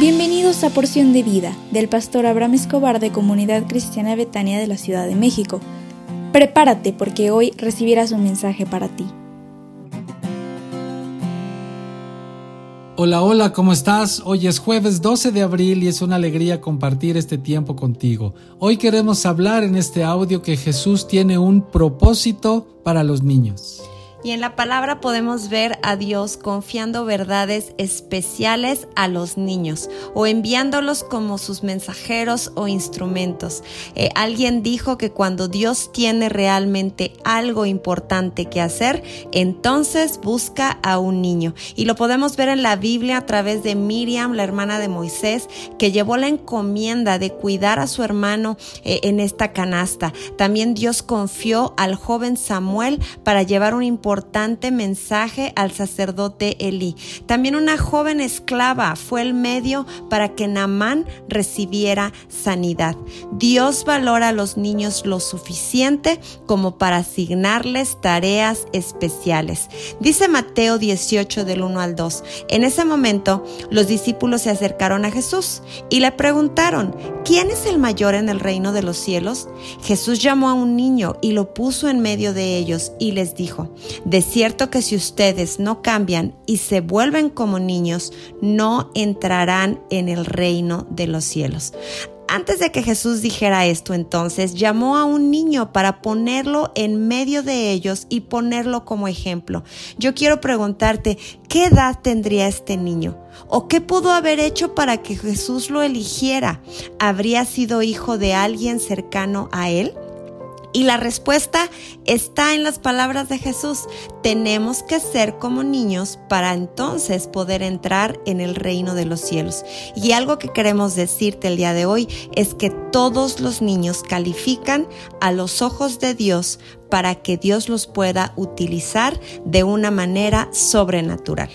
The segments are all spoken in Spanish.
Bienvenidos a Porción de Vida del pastor Abraham Escobar de Comunidad Cristiana Betania de la Ciudad de México. Prepárate porque hoy recibirás un mensaje para ti. Hola, hola, ¿cómo estás? Hoy es jueves 12 de abril y es una alegría compartir este tiempo contigo. Hoy queremos hablar en este audio que Jesús tiene un propósito para los niños. Y en la palabra podemos ver a Dios confiando verdades especiales a los niños o enviándolos como sus mensajeros o instrumentos. Eh, alguien dijo que cuando Dios tiene realmente algo importante que hacer, entonces busca a un niño. Y lo podemos ver en la Biblia a través de Miriam, la hermana de Moisés, que llevó la encomienda de cuidar a su hermano eh, en esta canasta. También Dios confió al joven Samuel para llevar un importante importante mensaje al sacerdote Elí. También una joven esclava fue el medio para que Naamán recibiera sanidad. Dios valora a los niños lo suficiente como para asignarles tareas especiales. Dice Mateo 18 del 1 al 2. En ese momento los discípulos se acercaron a Jesús y le preguntaron, ¿quién es el mayor en el reino de los cielos? Jesús llamó a un niño y lo puso en medio de ellos y les dijo, de cierto que si ustedes no cambian y se vuelven como niños, no entrarán en el reino de los cielos. Antes de que Jesús dijera esto, entonces llamó a un niño para ponerlo en medio de ellos y ponerlo como ejemplo. Yo quiero preguntarte, ¿qué edad tendría este niño? ¿O qué pudo haber hecho para que Jesús lo eligiera? ¿Habría sido hijo de alguien cercano a él? Y la respuesta está en las palabras de Jesús. Tenemos que ser como niños para entonces poder entrar en el reino de los cielos. Y algo que queremos decirte el día de hoy es que todos los niños califican a los ojos de Dios para que Dios los pueda utilizar de una manera sobrenatural.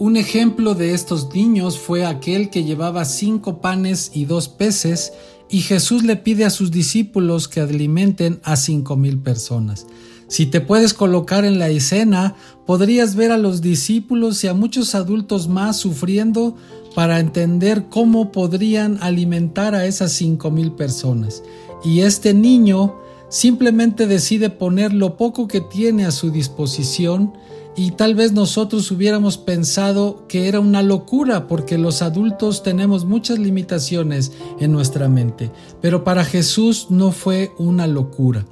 Un ejemplo de estos niños fue aquel que llevaba cinco panes y dos peces y Jesús le pide a sus discípulos que alimenten a cinco mil personas. Si te puedes colocar en la escena, podrías ver a los discípulos y a muchos adultos más sufriendo para entender cómo podrían alimentar a esas cinco mil personas. Y este niño simplemente decide poner lo poco que tiene a su disposición y tal vez nosotros hubiéramos pensado que era una locura porque los adultos tenemos muchas limitaciones en nuestra mente, pero para Jesús no fue una locura.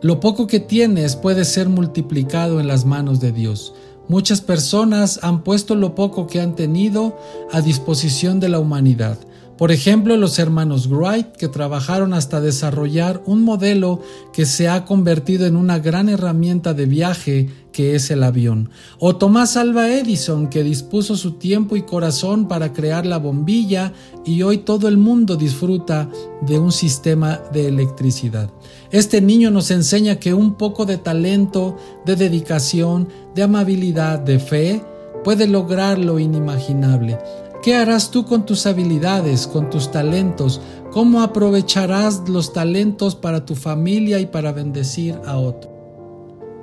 Lo poco que tienes puede ser multiplicado en las manos de Dios. Muchas personas han puesto lo poco que han tenido a disposición de la humanidad. Por ejemplo, los hermanos Wright, que trabajaron hasta desarrollar un modelo que se ha convertido en una gran herramienta de viaje que es el avión. O Tomás Alva Edison, que dispuso su tiempo y corazón para crear la bombilla y hoy todo el mundo disfruta de un sistema de electricidad. Este niño nos enseña que un poco de talento, de dedicación, de amabilidad, de fe, puede lograr lo inimaginable. ¿Qué harás tú con tus habilidades, con tus talentos? ¿Cómo aprovecharás los talentos para tu familia y para bendecir a otros?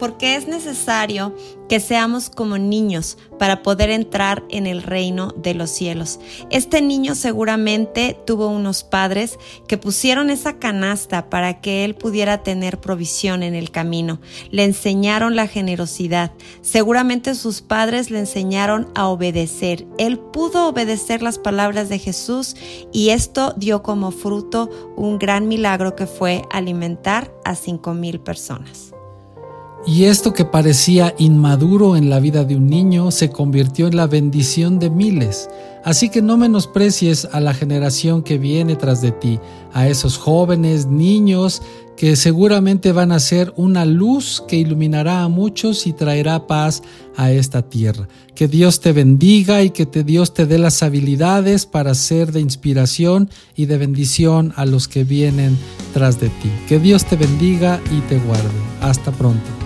Porque es necesario que seamos como niños para poder entrar en el reino de los cielos. Este niño seguramente tuvo unos padres que pusieron esa canasta para que él pudiera tener provisión en el camino. Le enseñaron la generosidad. Seguramente sus padres le enseñaron a obedecer. Él pudo obedecer las palabras de Jesús y esto dio como fruto un gran milagro que fue alimentar a cinco mil personas. Y esto que parecía inmaduro en la vida de un niño se convirtió en la bendición de miles. Así que no menosprecies a la generación que viene tras de ti, a esos jóvenes, niños, que seguramente van a ser una luz que iluminará a muchos y traerá paz a esta tierra. Que Dios te bendiga y que te, Dios te dé las habilidades para ser de inspiración y de bendición a los que vienen tras de ti. Que Dios te bendiga y te guarde. Hasta pronto.